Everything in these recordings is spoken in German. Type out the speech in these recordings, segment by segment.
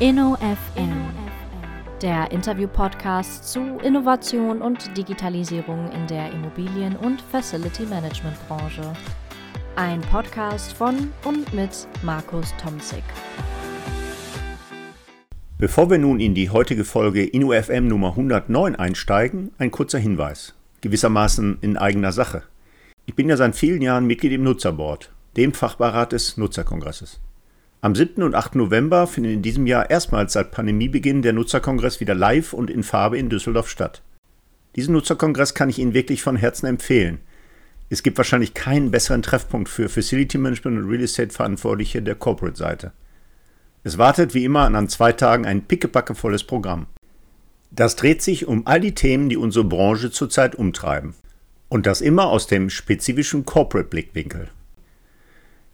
InnoFM, der Interview-Podcast zu Innovation und Digitalisierung in der Immobilien- und Facility-Management-Branche. Ein Podcast von und mit Markus Tomzig. Bevor wir nun in die heutige Folge InnoFM Nummer 109 einsteigen, ein kurzer Hinweis, gewissermaßen in eigener Sache. Ich bin ja seit vielen Jahren Mitglied im Nutzerboard, dem Fachbeirat des Nutzerkongresses. Am 7. und 8. November findet in diesem Jahr erstmals seit Pandemiebeginn der Nutzerkongress wieder live und in Farbe in Düsseldorf statt. Diesen Nutzerkongress kann ich Ihnen wirklich von Herzen empfehlen. Es gibt wahrscheinlich keinen besseren Treffpunkt für Facility Management und Real Estate Verantwortliche der Corporate-Seite. Es wartet wie immer an zwei Tagen ein pickepackevolles Programm. Das dreht sich um all die Themen, die unsere Branche zurzeit umtreiben. Und das immer aus dem spezifischen Corporate-Blickwinkel.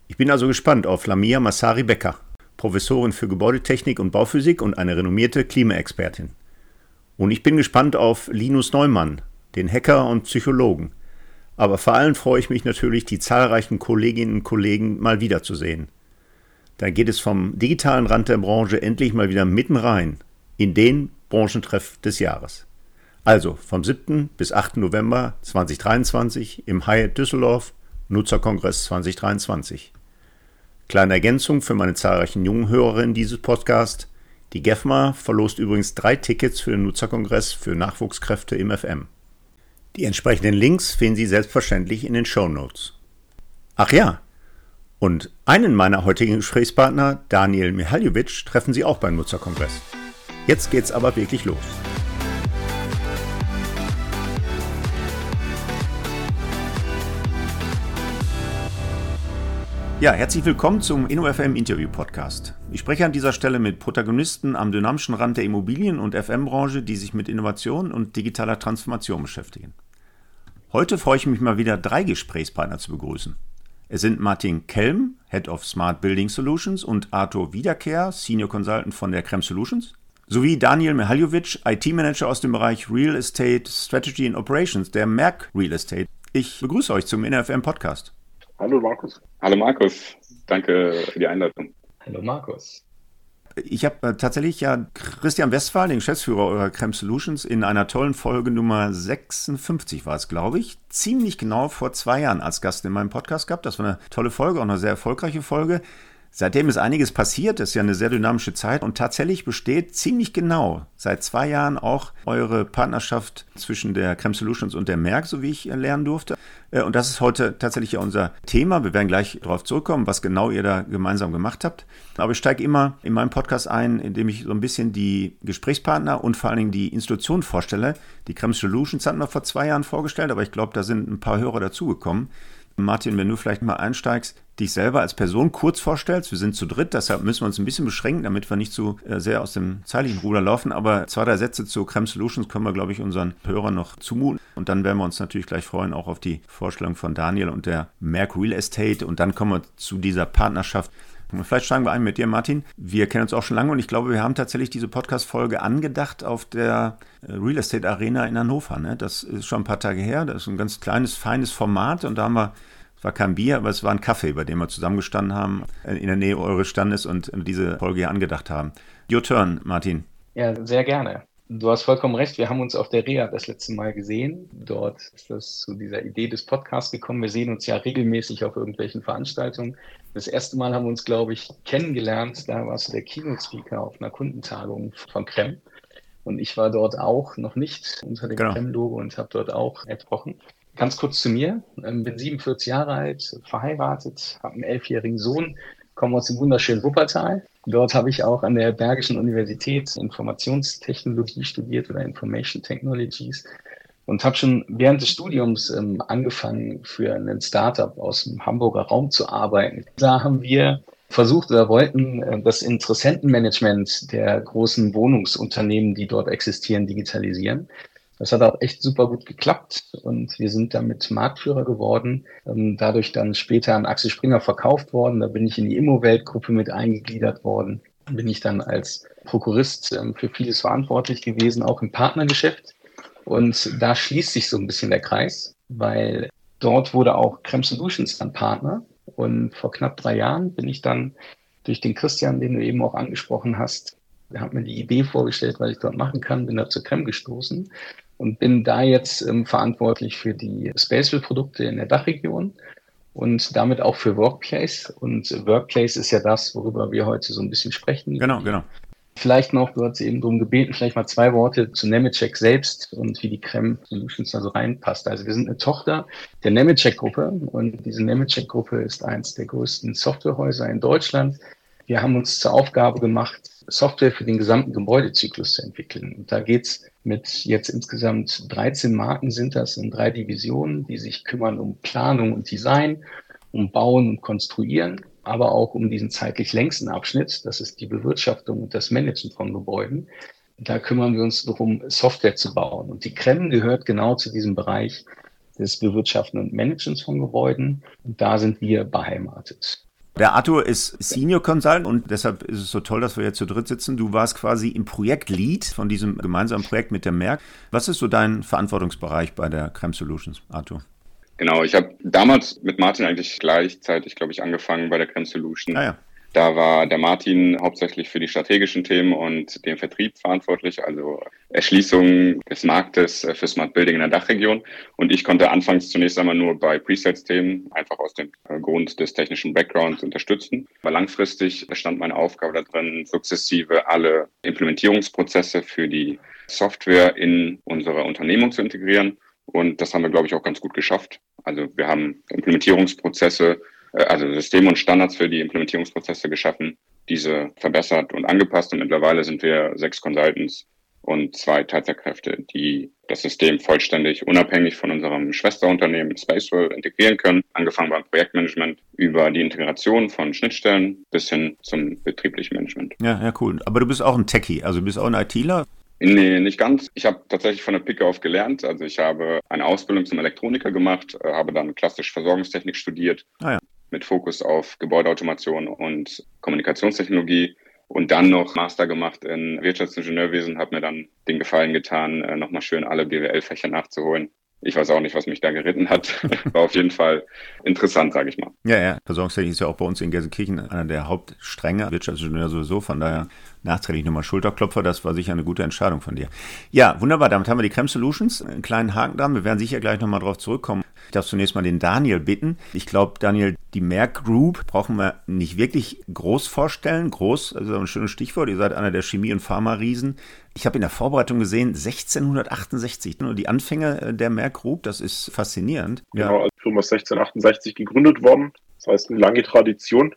Ich bin also gespannt auf Lamia Massari Becker, Professorin für Gebäudetechnik und Bauphysik und eine renommierte Klimaexpertin. Und ich bin gespannt auf Linus Neumann, den Hacker und Psychologen. Aber vor allem freue ich mich natürlich, die zahlreichen Kolleginnen und Kollegen mal wiederzusehen. Da geht es vom digitalen Rand der Branche endlich mal wieder mitten rein in den Branchentreff des Jahres. Also vom 7. bis 8. November 2023 im Hyatt Düsseldorf Nutzerkongress 2023. Kleine Ergänzung für meine zahlreichen jungen Hörerinnen dieses Podcasts. Die GEFMA verlost übrigens drei Tickets für den Nutzerkongress für Nachwuchskräfte im FM. Die entsprechenden Links finden Sie selbstverständlich in den Show Notes. Ach ja, und einen meiner heutigen Gesprächspartner, Daniel Mihaljovic, treffen Sie auch beim Nutzerkongress. Jetzt geht's aber wirklich los. Ja, herzlich willkommen zum InnoFM Interview Podcast. Ich spreche an dieser Stelle mit Protagonisten am dynamischen Rand der Immobilien- und FM-Branche, die sich mit Innovation und digitaler Transformation beschäftigen. Heute freue ich mich mal wieder, drei Gesprächspartner zu begrüßen. Es sind Martin Kelm, Head of Smart Building Solutions und Arthur Wiederkehr, Senior Consultant von der Krem Solutions, sowie Daniel Mihaljovic, IT-Manager aus dem Bereich Real Estate Strategy and Operations der Merck Real Estate. Ich begrüße euch zum InnoFM Podcast. Hallo Markus. Hallo Markus. Danke für die Einladung. Hallo Markus. Ich habe äh, tatsächlich ja Christian Westphal, den Geschäftsführer eurer Creme Solutions, in einer tollen Folge Nummer 56 war es, glaube ich, ziemlich genau vor zwei Jahren als Gast in meinem Podcast gehabt. Das war eine tolle Folge, auch eine sehr erfolgreiche Folge. Seitdem ist einiges passiert, das ist ja eine sehr dynamische Zeit und tatsächlich besteht ziemlich genau seit zwei Jahren auch eure Partnerschaft zwischen der Creme Solutions und der Merck, so wie ich lernen durfte. Äh, und das ist heute tatsächlich ja unser Thema. Wir werden gleich darauf zurückkommen, was genau ihr da gemeinsam gemacht habt. Aber ich steige immer in meinem Podcast ein, indem ich so ein bisschen die Gesprächspartner und vor allen Dingen die Institution vorstelle. Die Creme Solutions hatten wir vor zwei Jahren vorgestellt, aber ich glaube, da sind ein paar Hörer dazugekommen. Martin, wenn du vielleicht mal einsteigst, dich selber als Person kurz vorstellst. Wir sind zu dritt, deshalb müssen wir uns ein bisschen beschränken, damit wir nicht zu äh, sehr aus dem zeitlichen Ruder laufen. Aber zwei, drei Sätze zu Creme Solutions können wir, glaube ich, unseren Hörern noch zumuten. Und dann werden wir uns natürlich gleich freuen, auch auf die Vorstellung von Daniel und der Merck Real Estate. Und dann kommen wir zu dieser Partnerschaft. Vielleicht steigen wir ein mit dir, Martin. Wir kennen uns auch schon lange und ich glaube, wir haben tatsächlich diese Podcast-Folge angedacht auf der äh, Real Estate Arena in Hannover. Ne? Das ist schon ein paar Tage her. Das ist ein ganz kleines, feines Format und da haben wir es war kein Bier, aber es war ein Kaffee, bei dem wir zusammengestanden haben, äh, in der Nähe eures Standes und diese Folge hier angedacht haben. Your turn, Martin. Ja, sehr gerne. Du hast vollkommen recht. Wir haben uns auf der Reha das letzte Mal gesehen. Dort ist das zu dieser Idee des Podcasts gekommen. Wir sehen uns ja regelmäßig auf irgendwelchen Veranstaltungen. Das erste Mal haben wir uns, glaube ich, kennengelernt. Da warst du der Keynote-Speaker auf einer Kundentagung von Krem. Und ich war dort auch noch nicht unter dem genau. Krem-Logo und habe dort auch gesprochen. Ganz kurz zu mir. Ähm, bin 47 Jahre alt, verheiratet, habe einen elfjährigen Sohn, komme aus dem wunderschönen Wuppertal. Dort habe ich auch an der Bergischen Universität Informationstechnologie studiert oder Information Technologies und habe schon während des Studiums ähm, angefangen, für einen Startup aus dem Hamburger Raum zu arbeiten. Da haben wir versucht oder wollten äh, das Interessentenmanagement der großen Wohnungsunternehmen, die dort existieren, digitalisieren. Das hat auch echt super gut geklappt und wir sind damit Marktführer geworden. Ähm, dadurch dann später an Axel Springer verkauft worden. Da bin ich in die Immowelt-Gruppe mit eingegliedert worden. Bin ich dann als Prokurist ähm, für vieles verantwortlich gewesen, auch im Partnergeschäft. Und da schließt sich so ein bisschen der Kreis, weil dort wurde auch Creme Solutions dann Partner. Und vor knapp drei Jahren bin ich dann durch den Christian, den du eben auch angesprochen hast, Er hat mir die Idee vorgestellt, was ich dort machen kann, bin da zur Creme gestoßen und bin da jetzt ähm, verantwortlich für die Spaceville-Produkte in der Dachregion und damit auch für Workplace. Und Workplace ist ja das, worüber wir heute so ein bisschen sprechen. Genau, genau. Vielleicht noch, du hast eben darum gebeten, vielleicht mal zwei Worte zu Nemetschek selbst und wie die Creme Solutions da so reinpasst. Also wir sind eine Tochter der Nemetschek-Gruppe und diese Nemetschek-Gruppe ist eins der größten Softwarehäuser in Deutschland. Wir haben uns zur Aufgabe gemacht, Software für den gesamten Gebäudezyklus zu entwickeln. Und da geht's mit jetzt insgesamt 13 Marken sind das in drei Divisionen, die sich kümmern um Planung und Design, um Bauen und Konstruieren aber auch um diesen zeitlich längsten Abschnitt, das ist die Bewirtschaftung und das Managen von Gebäuden. Da kümmern wir uns darum, Software zu bauen. Und die Krem gehört genau zu diesem Bereich des Bewirtschaften und Managens von Gebäuden. Und da sind wir beheimatet. Der Arthur ist Senior Consultant und deshalb ist es so toll, dass wir jetzt zu dritt sitzen. Du warst quasi im Projekt Lead von diesem gemeinsamen Projekt mit der Merck. Was ist so dein Verantwortungsbereich bei der Creme Solutions, Arthur? Genau, ich habe damals mit Martin eigentlich gleichzeitig, glaube ich, angefangen bei der Creme Solution. Ah, ja. Da war der Martin hauptsächlich für die strategischen Themen und den Vertrieb verantwortlich, also Erschließung des Marktes äh, für Smart Building in der Dachregion. Und ich konnte anfangs zunächst einmal nur bei Presets-Themen, einfach aus dem äh, Grund des technischen Backgrounds unterstützen. Aber langfristig stand meine Aufgabe darin, sukzessive alle Implementierungsprozesse für die Software in unsere Unternehmung zu integrieren und das haben wir, glaube ich, auch ganz gut geschafft. Also wir haben Implementierungsprozesse, also Systeme und Standards für die Implementierungsprozesse geschaffen, diese verbessert und angepasst. Und mittlerweile sind wir sechs Consultants und zwei Teilzeitkräfte, die das System vollständig unabhängig von unserem Schwesterunternehmen Spacewell integrieren können, angefangen beim Projektmanagement über die Integration von Schnittstellen bis hin zum betrieblichen Management. Ja, ja, cool. Aber du bist auch ein Techie, also du bist auch ein ITler. Nee, nicht ganz. Ich habe tatsächlich von der Picke auf gelernt. Also ich habe eine Ausbildung zum Elektroniker gemacht, äh, habe dann klassisch Versorgungstechnik studiert, ah, ja. Mit Fokus auf Gebäudeautomation und Kommunikationstechnologie und dann noch Master gemacht in Wirtschaftsingenieurwesen, habe mir dann den Gefallen getan, äh, nochmal schön alle BWL-Fächer nachzuholen. Ich weiß auch nicht, was mich da geritten hat. War auf jeden Fall interessant, sage ich mal. Ja, ja. Versorgungstechnik ist ja auch bei uns in Gelsenkirchen einer der Hauptstränge. Wirtschaftsingenieur sowieso. Von daher nachträglich nochmal Schulterklopfer. Das war sicher eine gute Entscheidung von dir. Ja, wunderbar. Damit haben wir die Creme Solutions. Einen kleinen Haken dran. Wir werden sicher gleich nochmal drauf zurückkommen. Ich darf zunächst mal den Daniel bitten. Ich glaube, Daniel, die Merck Group brauchen wir nicht wirklich groß vorstellen. Groß, also ein schönes Stichwort. Ihr seid einer der Chemie- und Pharma-Riesen. Ich habe in der Vorbereitung gesehen, 1668, nur die Anfänge äh, der Merck Group, das ist faszinierend. Genau, als Firma 1668 gegründet worden. Das heißt, eine lange Tradition.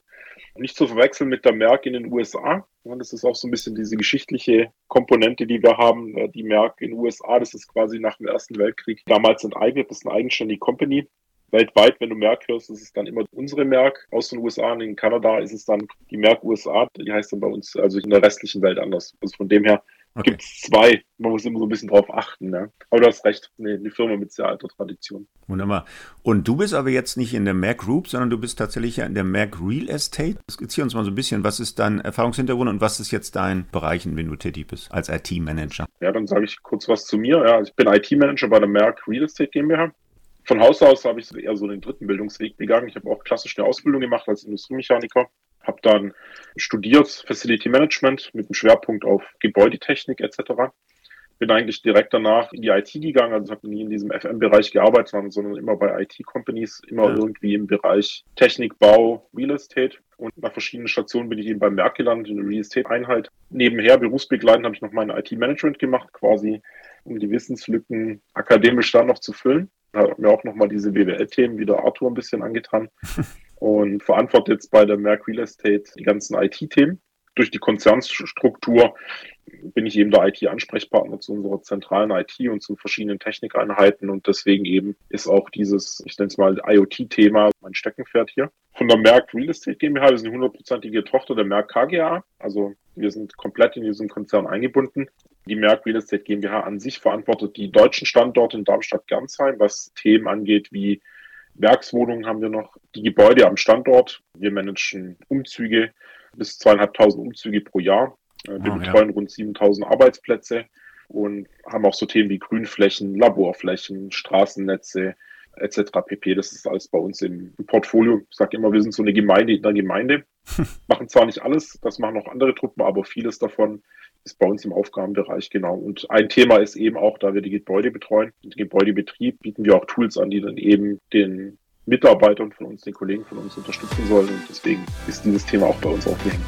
Nicht zu verwechseln mit der Merck in den USA. Das ist auch so ein bisschen diese geschichtliche Komponente, die wir haben. Die Merck in den USA, das ist quasi nach dem Ersten Weltkrieg damals enteignet. Das ist eine eigenständige Company. Weltweit, wenn du Merck hörst, ist es dann immer unsere Merck aus den USA. Und in Kanada ist es dann die Merck USA. Die heißt dann bei uns, also in der restlichen Welt anders. Also von dem her Okay. Gibt es zwei. Man muss immer so ein bisschen drauf achten. Ne? Aber du hast recht, nee, eine Firma mit sehr alter Tradition. Wunderbar. Und du bist aber jetzt nicht in der Mac Group, sondern du bist tatsächlich ja in der Mac Real Estate. Skizziere uns mal so ein bisschen, was ist dein Erfahrungshintergrund und was ist jetzt dein Bereich, in dem du tätig bist als IT-Manager? Ja, dann sage ich kurz was zu mir. Ja, ich bin IT-Manager bei der Mac Real Estate GmbH. Von Haus aus habe ich eher so den dritten Bildungsweg gegangen. Ich habe auch klassisch eine Ausbildung gemacht als Industriemechaniker habe dann studiert Facility Management mit einem Schwerpunkt auf Gebäudetechnik etc. Bin eigentlich direkt danach in die IT gegangen, also habe nie in diesem FM-Bereich gearbeitet, sondern immer bei IT-Companies, immer ja. irgendwie im Bereich Technik, Bau, Real Estate. Und nach verschiedenen Stationen bin ich eben beim Merck gelandet, in der Real Estate-Einheit. Nebenher berufsbegleitend habe ich noch mein IT-Management gemacht, quasi um die Wissenslücken akademisch dann noch zu füllen. Habe mir auch nochmal diese BWL-Themen wie der Arthur ein bisschen angetan. und verantworte jetzt bei der Merck Real Estate die ganzen IT-Themen. Durch die Konzernstruktur bin ich eben der IT-Ansprechpartner zu unserer zentralen IT und zu verschiedenen Technikeinheiten und deswegen eben ist auch dieses, ich nenne es mal IoT-Thema, mein Steckenpferd hier. Von der Merck Real Estate GmbH, wir sind eine hundertprozentige Tochter der Merck KGA, also wir sind komplett in diesem Konzern eingebunden. Die Merck Real Estate GmbH an sich verantwortet die deutschen Standorte in Darmstadt-Gernsheim, was Themen angeht wie Werkswohnungen haben wir noch, die Gebäude am Standort. Wir managen Umzüge, bis zweieinhalbtausend Umzüge pro Jahr. Äh, wir oh, betreuen ja. rund 7000 Arbeitsplätze und haben auch so Themen wie Grünflächen, Laborflächen, Straßennetze, etc. pp. Das ist alles bei uns im, Portfolio. Ich sage immer, wir sind so eine Gemeinde in der Gemeinde. machen zwar nicht alles, das machen auch andere Truppen, aber vieles davon ist bei uns im Aufgabenbereich genau. Und ein Thema ist eben auch, da wir die Gebäude betreuen, den Gebäudebetrieb, bieten wir auch Tools an, die dann eben den Mitarbeitern von uns, den Kollegen von uns unterstützen sollen. Und deswegen ist dieses Thema auch bei uns aufgehängt.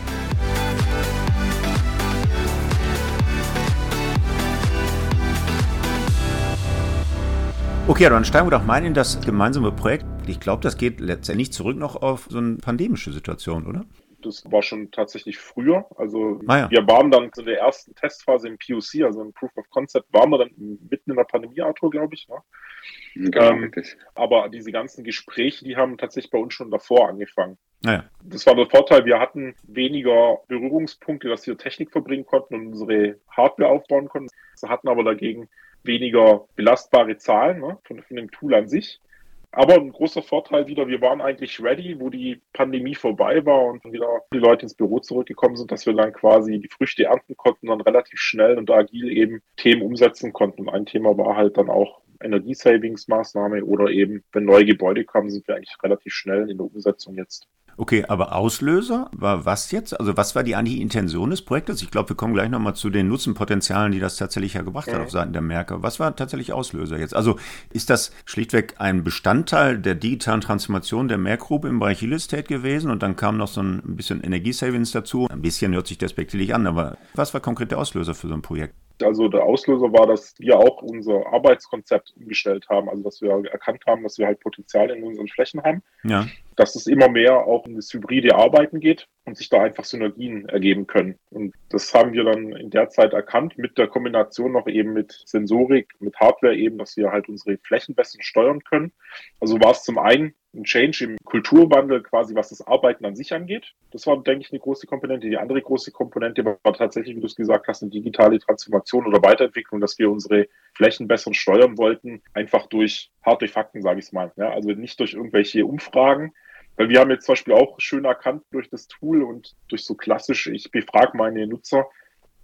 Okay, dann steigen wir doch mal in das gemeinsame Projekt. Ich glaube, das geht letztendlich zurück noch auf so eine pandemische Situation, oder? Das war schon tatsächlich früher. Also ah, ja. wir waren dann in der ersten Testphase im POC, also im Proof of Concept, waren wir dann mitten in der Pandemie, Arthur, glaube ich. Ne? Genau, ähm, aber diese ganzen Gespräche, die haben tatsächlich bei uns schon davor angefangen. Ah, ja. Das war der Vorteil, wir hatten weniger Berührungspunkte, dass wir Technik verbringen konnten und unsere Hardware aufbauen konnten. Wir hatten aber dagegen weniger belastbare Zahlen ne, von, von dem Tool an sich. Aber ein großer Vorteil wieder, wir waren eigentlich ready, wo die Pandemie vorbei war und wieder die Leute ins Büro zurückgekommen sind, dass wir dann quasi die Früchte ernten konnten, dann relativ schnell und agil eben Themen umsetzen konnten. Und ein Thema war halt dann auch Energiesavings-Maßnahme oder eben, wenn neue Gebäude kamen, sind wir eigentlich relativ schnell in der Umsetzung jetzt. Okay, aber Auslöser war was jetzt? Also was war die eigentliche Intention des Projektes? Ich glaube, wir kommen gleich nochmal zu den Nutzenpotenzialen, die das tatsächlich ja gebracht mhm. hat auf Seiten der Märkte. Was war tatsächlich Auslöser jetzt? Also ist das schlichtweg ein Bestandteil der digitalen Transformation der Merck Group im Bereich Real Estate gewesen und dann kam noch so ein bisschen Energiesavings dazu? Ein bisschen hört sich despektierlich an, aber was war konkret der Auslöser für so ein Projekt? Also der Auslöser war, dass wir auch unser Arbeitskonzept umgestellt haben, also dass wir erkannt haben, dass wir halt Potenzial in unseren Flächen haben, ja. dass es immer mehr auch in das hybride Arbeiten geht und sich da einfach Synergien ergeben können. Und das haben wir dann in der Zeit erkannt, mit der Kombination noch eben mit Sensorik, mit Hardware eben, dass wir halt unsere Flächen besser steuern können. Also war es zum einen ein Change im Kulturwandel quasi, was das Arbeiten an sich angeht. Das war, denke ich, eine große Komponente. Die andere große Komponente war tatsächlich, wie du es gesagt hast, eine digitale Transformation oder Weiterentwicklung, dass wir unsere Flächen besser steuern wollten, einfach durch harte Fakten, sage ich mal. Ja, also nicht durch irgendwelche Umfragen, weil wir haben jetzt zum Beispiel auch schön erkannt durch das Tool und durch so klassisch, ich befrage meine Nutzer,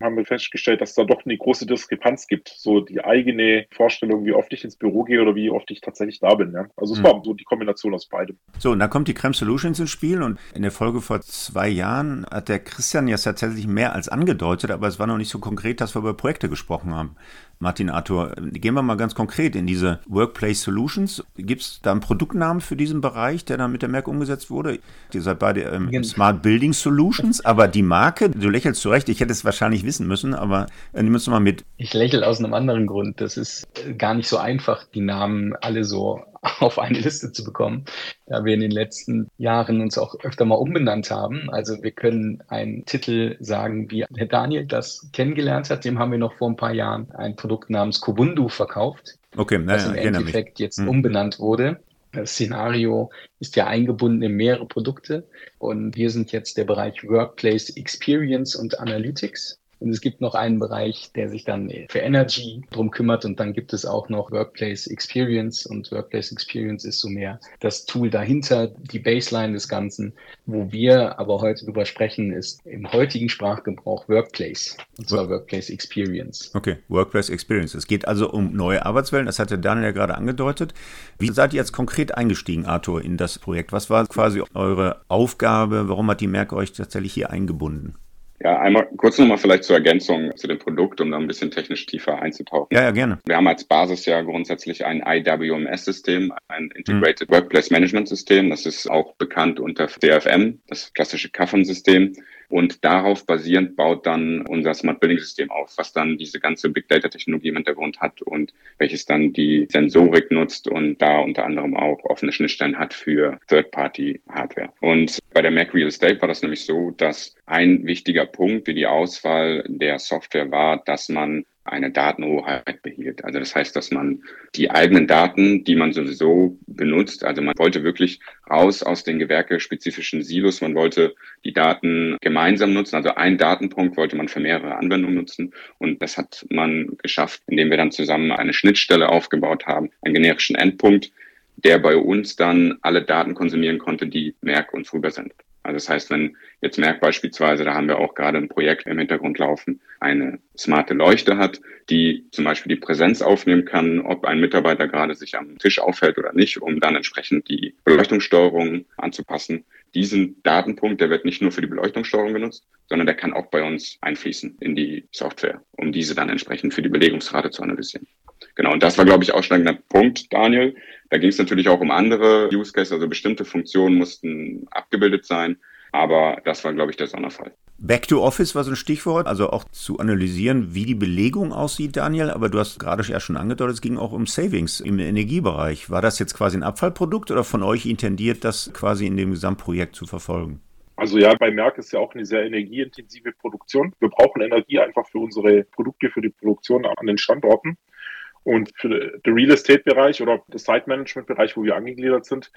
haben wir festgestellt, dass da doch eine große Diskrepanz gibt. So die eigene Vorstellung, wie oft ich ins Büro gehe oder wie oft ich tatsächlich da bin. Ja? Also es mhm. war so die Kombination aus beidem. So, und dann kommt die Creme Solutions ins Spiel und in der Folge vor zwei Jahren hat der Christian ja tatsächlich mehr als angedeutet, aber es war noch nicht so konkret, dass wir über Projekte gesprochen haben. Martin Arthur, gehen wir mal ganz konkret in diese Workplace Solutions. Gibt es da einen Produktnamen für diesen Bereich, der dann mit der Merck umgesetzt wurde? Ihr seid beide ähm, genau. Smart Building Solutions, aber die Marke, du lächelst zurecht, ich hätte es wahrscheinlich wissen müssen, aber äh, nimm uns mal mit. Ich lächle aus einem anderen Grund. Das ist gar nicht so einfach, die Namen alle so auf eine Liste zu bekommen, da wir in den letzten Jahren uns auch öfter mal umbenannt haben. Also wir können einen Titel sagen, wie Herr Daniel das kennengelernt hat, dem haben wir noch vor ein paar Jahren ein Produkt namens Kubundu verkauft, okay, naja, das im Endeffekt mich. jetzt hm. umbenannt wurde. Das Szenario ist ja eingebunden in mehrere Produkte und wir sind jetzt der Bereich Workplace Experience und Analytics. Und es gibt noch einen Bereich, der sich dann für Energy drum kümmert. Und dann gibt es auch noch Workplace Experience. Und Workplace Experience ist so mehr das Tool dahinter, die Baseline des Ganzen. Wo wir aber heute drüber sprechen, ist im heutigen Sprachgebrauch Workplace. Und zwar Workplace Experience. Okay, Workplace Experience. Es geht also um neue Arbeitswelten. Das hatte Daniel ja gerade angedeutet. Wie seid ihr jetzt konkret eingestiegen, Arthur, in das Projekt? Was war quasi eure Aufgabe? Warum hat die Merck euch tatsächlich hier eingebunden? Ja, einmal kurz nochmal vielleicht zur Ergänzung zu dem Produkt, um da ein bisschen technisch tiefer einzutauchen. Ja, ja, gerne. Wir haben als Basis ja grundsätzlich ein IWMS-System, ein Integrated mhm. Workplace Management System. Das ist auch bekannt unter DFM, das klassische Kaffern-System. Und darauf basierend baut dann unser Smart Building System auf, was dann diese ganze Big Data Technologie im Hintergrund hat und welches dann die Sensorik nutzt und da unter anderem auch offene Schnittstellen hat für Third-Party Hardware. Und bei der Mac Real Estate war das nämlich so, dass ein wichtiger Punkt für die Auswahl der Software war, dass man eine Datenhoheit behielt. Also das heißt, dass man die eigenen Daten, die man sowieso benutzt, also man wollte wirklich raus aus den gewerkespezifischen Silos, man wollte die Daten gemeinsam nutzen, also ein Datenpunkt wollte man für mehrere Anwendungen nutzen und das hat man geschafft, indem wir dann zusammen eine Schnittstelle aufgebaut haben, einen generischen Endpunkt, der bei uns dann alle Daten konsumieren konnte, die Merck uns rübersendet. Also das heißt, wenn jetzt Merck beispielsweise, da haben wir auch gerade ein Projekt im Hintergrund laufen, eine smarte Leuchte hat, die zum Beispiel die Präsenz aufnehmen kann, ob ein Mitarbeiter gerade sich am Tisch aufhält oder nicht, um dann entsprechend die Beleuchtungssteuerung anzupassen. Diesen Datenpunkt, der wird nicht nur für die Beleuchtungssteuerung genutzt, sondern der kann auch bei uns einfließen in die Software, um diese dann entsprechend für die Belegungsrate zu analysieren. Genau, und das war, glaube ich, ausschlagender Punkt, Daniel. Da ging es natürlich auch um andere Use Cases, also bestimmte Funktionen mussten abgebildet sein, aber das war, glaube ich, der Sonderfall. Back to Office war so ein Stichwort, also auch zu analysieren, wie die Belegung aussieht, Daniel. Aber du hast gerade ja schon angedeutet, es ging auch um Savings im Energiebereich. War das jetzt quasi ein Abfallprodukt oder von euch intendiert, das quasi in dem Gesamtprojekt zu verfolgen? Also ja, bei Merck ist ja auch eine sehr energieintensive Produktion. Wir brauchen Energie einfach für unsere Produkte, für die Produktion an den Standorten. Und für den Real Estate-Bereich oder das Site-Management-Bereich, wo wir angegliedert sind,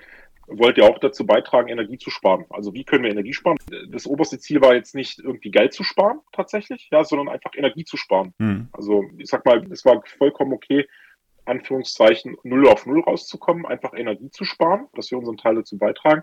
wollt ihr auch dazu beitragen, Energie zu sparen. Also wie können wir Energie sparen? Das oberste Ziel war jetzt nicht irgendwie Geld zu sparen tatsächlich, ja, sondern einfach Energie zu sparen. Hm. Also ich sag mal, es war vollkommen okay, Anführungszeichen null auf null rauszukommen, einfach Energie zu sparen, dass wir unseren Teil dazu beitragen.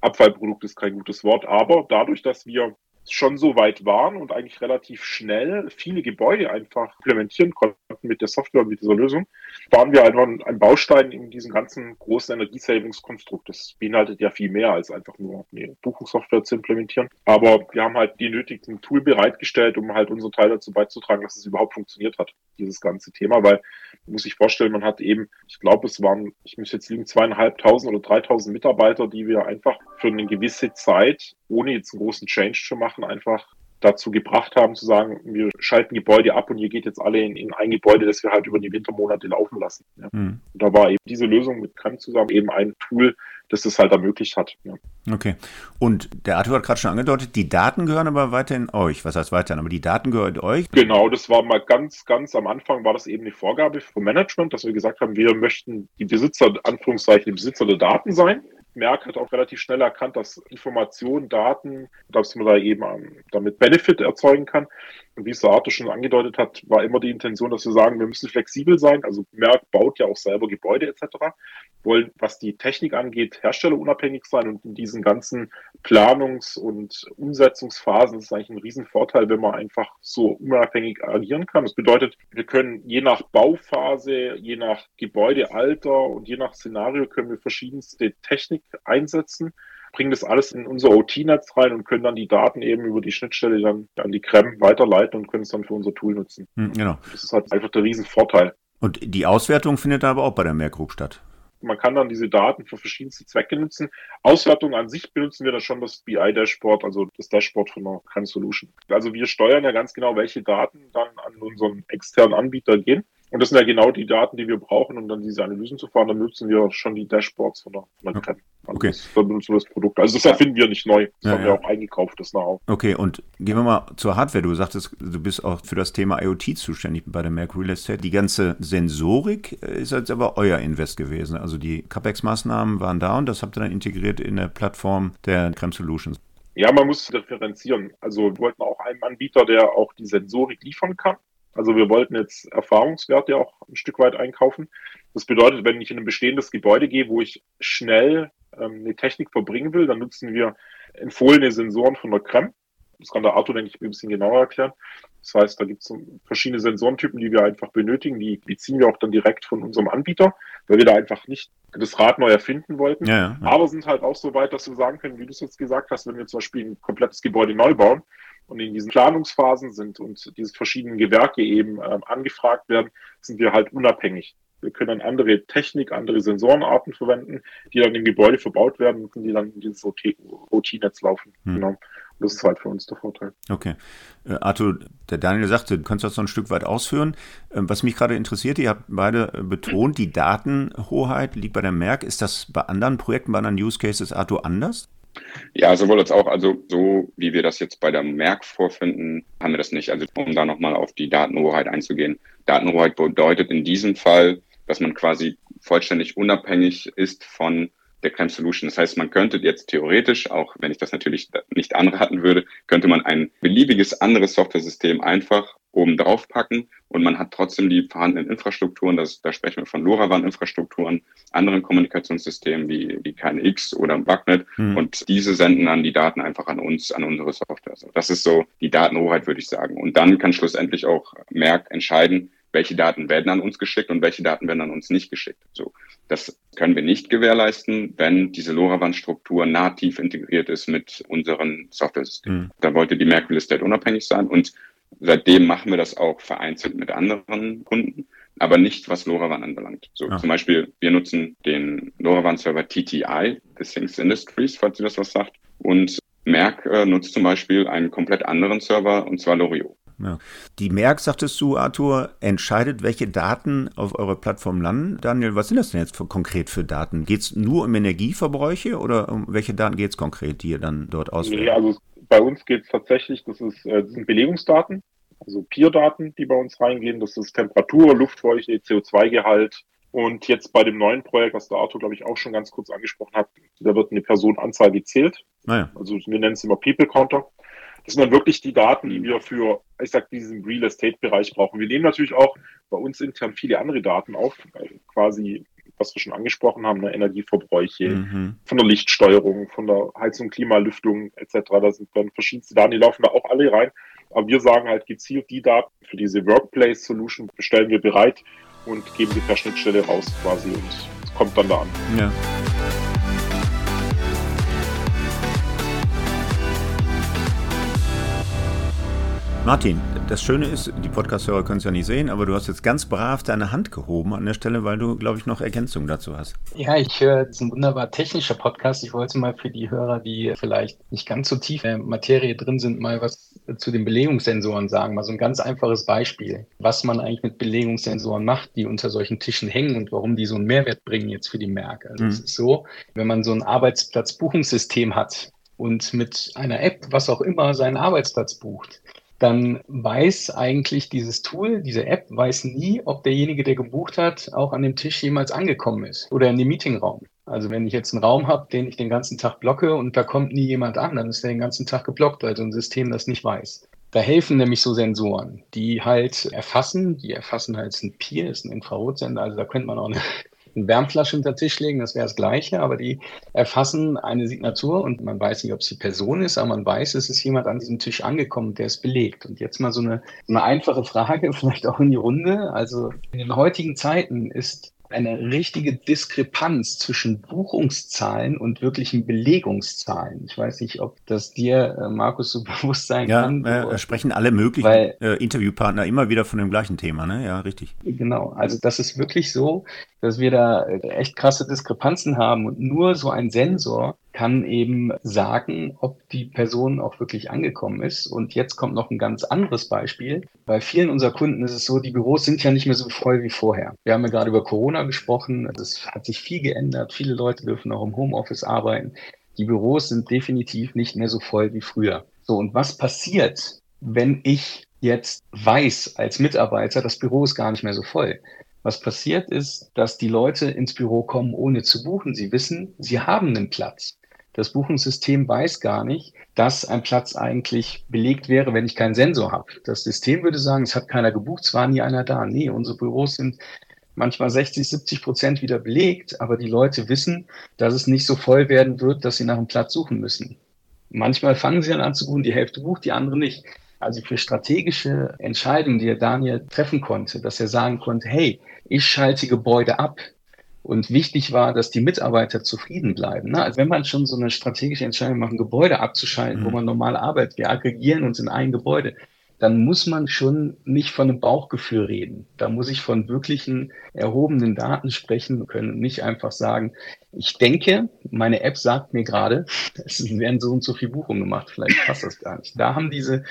Abfallprodukt ist kein gutes Wort, aber dadurch, dass wir schon so weit waren und eigentlich relativ schnell viele Gebäude einfach implementieren konnten mit der Software, mit dieser Lösung, waren wir einfach ein Baustein in diesem ganzen großen Energiesavings-Konstrukt. Das beinhaltet ja viel mehr als einfach nur eine Buchungssoftware zu implementieren. Aber wir haben halt die nötigen Tool bereitgestellt, um halt unseren Teil dazu beizutragen, dass es überhaupt funktioniert hat, dieses ganze Thema, weil man muss sich vorstellen, man hat eben, ich glaube, es waren, ich muss jetzt liegen, zweieinhalbtausend oder dreitausend Mitarbeiter, die wir einfach für eine gewisse Zeit, ohne jetzt einen großen Change zu machen, einfach dazu gebracht haben, zu sagen, wir schalten Gebäude ab und ihr geht jetzt alle in, in ein Gebäude, das wir halt über die Wintermonate laufen lassen. Ja. Mhm. da war eben diese Lösung mit Krem zusammen eben ein Tool, das das halt ermöglicht hat. Ja. Okay. Und der Arthur hat gerade schon angedeutet, die Daten gehören aber weiterhin euch. Was heißt weiterhin? Aber die Daten gehören euch? Genau, das war mal ganz, ganz am Anfang war das eben eine Vorgabe vom Management, dass wir gesagt haben, wir möchten die Besitzer, Anführungszeichen, die Besitzer der Daten sein. Merck hat auch relativ schnell erkannt, dass Informationen, Daten, dass man da eben ähm, damit Benefit erzeugen kann. Wie es schon angedeutet hat, war immer die Intention, dass wir sagen, wir müssen flexibel sein. Also Merck baut ja auch selber Gebäude etc. Wollen, was die Technik angeht, herstellerunabhängig sein und in diesen ganzen Planungs- und Umsetzungsphasen ist eigentlich ein Riesenvorteil, wenn man einfach so unabhängig agieren kann. Das bedeutet, wir können je nach Bauphase, je nach Gebäudealter und je nach Szenario können wir verschiedenste Technik einsetzen bringen das alles in unser OT-Netz rein und können dann die Daten eben über die Schnittstelle dann an die CREM weiterleiten und können es dann für unser Tool nutzen. Hm, genau. Das ist halt einfach der Riesenvorteil. Und die Auswertung findet aber auch bei der Merck Group statt. Man kann dann diese Daten für verschiedenste Zwecke nutzen. Auswertung an sich benutzen wir dann schon das BI-Dashboard, also das Dashboard von der Crime Solution. Also wir steuern ja ganz genau, welche Daten dann an unseren externen Anbieter gehen. Und das sind ja genau die Daten, die wir brauchen, um dann diese Analysen zu fahren. Dann nutzen wir schon die Dashboards von der, von der. Also okay. Das, dann benutzen wir das Produkt. Also das erfinden wir nicht neu. Das ja, haben ja. wir auch eingekauft, das Know-how. Okay, und gehen wir mal zur Hardware. Du sagtest, du bist auch für das Thema IoT zuständig bei der Merck Real Estate. Die ganze Sensorik äh, ist jetzt aber euer Invest gewesen. Also die CapEx-Maßnahmen waren da und das habt ihr dann integriert in der Plattform der CREM Solutions. Ja, man muss differenzieren. Also wir wollten auch einen Anbieter, der auch die Sensorik liefern kann. Also wir wollten jetzt Erfahrungswerte auch ein Stück weit einkaufen. Das bedeutet, wenn ich in ein bestehendes Gebäude gehe, wo ich schnell ähm, eine Technik verbringen will, dann nutzen wir empfohlene Sensoren von der CREM. Das kann der Arthur, denke ich, ein bisschen genauer erklären. Das heißt, da gibt es verschiedene Sensorentypen, die wir einfach benötigen. Die beziehen wir auch dann direkt von unserem Anbieter, weil wir da einfach nicht das Rad neu erfinden wollten. Ja, ja. Aber sind halt auch so weit, dass wir sagen können, wie du es jetzt gesagt hast, wenn wir zum Beispiel ein komplettes Gebäude neu bauen, und in diesen Planungsphasen sind und diese verschiedenen Gewerke eben ähm, angefragt werden, sind wir halt unabhängig. Wir können dann andere Technik, andere Sensorenarten verwenden, die dann im Gebäude verbaut werden und die dann in dieses OT-Netz laufen. Hm. Genau. Und das ist halt für uns der Vorteil. Okay. Äh, Arthur, der Daniel sagte, du kannst das noch ein Stück weit ausführen. Ähm, was mich gerade interessiert, ihr habt beide äh, betont, die Datenhoheit liegt bei der Merck. Ist das bei anderen Projekten, bei anderen Use Cases, Arthur, anders? Ja, sowohl als auch. Also so wie wir das jetzt bei der Merck vorfinden, haben wir das nicht. Also um da nochmal auf die Datenhoheit einzugehen. Datenhoheit bedeutet in diesem Fall, dass man quasi vollständig unabhängig ist von der Crime Solution. Das heißt, man könnte jetzt theoretisch, auch wenn ich das natürlich nicht anraten würde, könnte man ein beliebiges anderes Software-System einfach oben drauf packen und man hat trotzdem die vorhandenen Infrastrukturen, das, da sprechen wir von LoRaWAN-Infrastrukturen, anderen Kommunikationssystemen wie, wie KNX oder Bugnet mhm. und diese senden dann die Daten einfach an uns, an unsere Software. So, das ist so die Datenhoheit, würde ich sagen. Und dann kann schlussendlich auch Merck entscheiden, welche Daten werden an uns geschickt und welche Daten werden an uns nicht geschickt. So, das können wir nicht gewährleisten, wenn diese LoRaWAN-Struktur nativ integriert ist mit unseren Software-Systemen. Mhm. Da wollte die Merck Real Estate unabhängig sein und Seitdem machen wir das auch vereinzelt mit anderen Kunden, aber nicht was LoRaWAN anbelangt. So ah. zum Beispiel, wir nutzen den LoRaWAN-Server TTI, The Things Industries, falls ihr das was sagt. Und Merck äh, nutzt zum Beispiel einen komplett anderen Server, und zwar Loriot. Ja. Die Merck, sagtest du, Arthur, entscheidet, welche Daten auf eurer Plattform landen. Daniel, was sind das denn jetzt für, konkret für Daten? Geht es nur um Energieverbräuche oder um welche Daten geht es konkret, die ihr dann dort auswählt? Nee, also bei uns geht es tatsächlich, das, ist, äh, das sind Belegungsdaten, also Peer-Daten, die bei uns reingehen. Das ist Temperatur, Luftfeuchte, CO2-Gehalt. Und jetzt bei dem neuen Projekt, was der Arthur, glaube ich, auch schon ganz kurz angesprochen hat, da wird eine Personenanzahl gezählt. Naja. Ah also wir nennen es immer People Counter. Das sind dann wirklich die Daten, die wir für, ich sag, diesen Real Estate-Bereich brauchen. Wir nehmen natürlich auch bei uns intern viele andere Daten auf, quasi was wir schon angesprochen haben, ne, Energieverbräuche, mhm. von der Lichtsteuerung, von der Heizung, Klimalüftung etc. Da sind dann verschiedenste Daten, die laufen da auch alle rein. Aber wir sagen halt gezielt, die Daten für diese Workplace Solution bestellen wir bereit und geben sie per Schnittstelle raus quasi und es kommt dann da an. Ja. Martin, das Schöne ist, die Podcast-Hörer können es ja nicht sehen, aber du hast jetzt ganz brav deine Hand gehoben an der Stelle, weil du, glaube ich, noch Ergänzungen dazu hast. Ja, ich höre, es ist ein wunderbar technischer Podcast. Ich wollte mal für die Hörer, die vielleicht nicht ganz so tief in der Materie drin sind, mal was zu den Belegungssensoren sagen. Mal so ein ganz einfaches Beispiel, was man eigentlich mit Belegungssensoren macht, die unter solchen Tischen hängen und warum die so einen Mehrwert bringen jetzt für die Märkte. Also mhm. es ist so, wenn man so ein Arbeitsplatzbuchungssystem hat, und mit einer App, was auch immer, seinen Arbeitsplatz bucht, dann weiß eigentlich dieses Tool, diese App, weiß nie, ob derjenige, der gebucht hat, auch an dem Tisch jemals angekommen ist oder in dem Meetingraum. Also wenn ich jetzt einen Raum habe, den ich den ganzen Tag blocke und da kommt nie jemand an, dann ist der den ganzen Tag geblockt, weil so ein System das nicht weiß. Da helfen nämlich so Sensoren, die halt erfassen, die erfassen halt ein Peer, ist ein Infrarotsender, also da könnte man auch eine eine Wärmflasche unter den Tisch legen, das wäre das Gleiche, aber die erfassen eine Signatur und man weiß nicht, ob es die Person ist, aber man weiß, es ist jemand an diesem Tisch angekommen, der es belegt. Und jetzt mal so eine, eine einfache Frage, vielleicht auch in die Runde. Also in den heutigen Zeiten ist eine richtige Diskrepanz zwischen Buchungszahlen und wirklichen Belegungszahlen. Ich weiß nicht, ob das dir, äh, Markus, so bewusst sein ja, kann. Ja, äh, sprechen alle möglichen weil, äh, Interviewpartner immer wieder von dem gleichen Thema, ne? Ja, richtig. Genau, also das ist wirklich so, dass wir da äh, echt krasse Diskrepanzen haben und nur so ein Sensor kann eben sagen, ob die Person auch wirklich angekommen ist. Und jetzt kommt noch ein ganz anderes Beispiel. Bei vielen unserer Kunden ist es so, die Büros sind ja nicht mehr so voll wie vorher. Wir haben ja gerade über Corona gesprochen. Es hat sich viel geändert. Viele Leute dürfen auch im Homeoffice arbeiten. Die Büros sind definitiv nicht mehr so voll wie früher. So, und was passiert, wenn ich jetzt weiß als Mitarbeiter, das Büro ist gar nicht mehr so voll? Was passiert ist, dass die Leute ins Büro kommen, ohne zu buchen. Sie wissen, sie haben einen Platz. Das Buchungssystem weiß gar nicht, dass ein Platz eigentlich belegt wäre, wenn ich keinen Sensor habe. Das System würde sagen, es hat keiner gebucht, es war nie einer da. Nee, unsere Büros sind manchmal 60, 70 Prozent wieder belegt, aber die Leute wissen, dass es nicht so voll werden wird, dass sie nach einem Platz suchen müssen. Manchmal fangen sie dann an zu buchen, die Hälfte bucht, die andere nicht. Also für strategische Entscheidungen, die er Daniel treffen konnte, dass er sagen konnte, hey, ich schalte Gebäude ab, und wichtig war, dass die Mitarbeiter zufrieden bleiben. Ne? Also wenn man schon so eine strategische Entscheidung macht, ein Gebäude abzuschalten, mhm. wo man normal arbeitet, wir aggregieren uns in ein Gebäude, dann muss man schon nicht von einem Bauchgefühl reden. Da muss ich von wirklichen erhobenen Daten sprechen können, nicht einfach sagen, ich denke, meine App sagt mir gerade, es werden so und so viele Buchungen gemacht, vielleicht passt das gar nicht. Da haben diese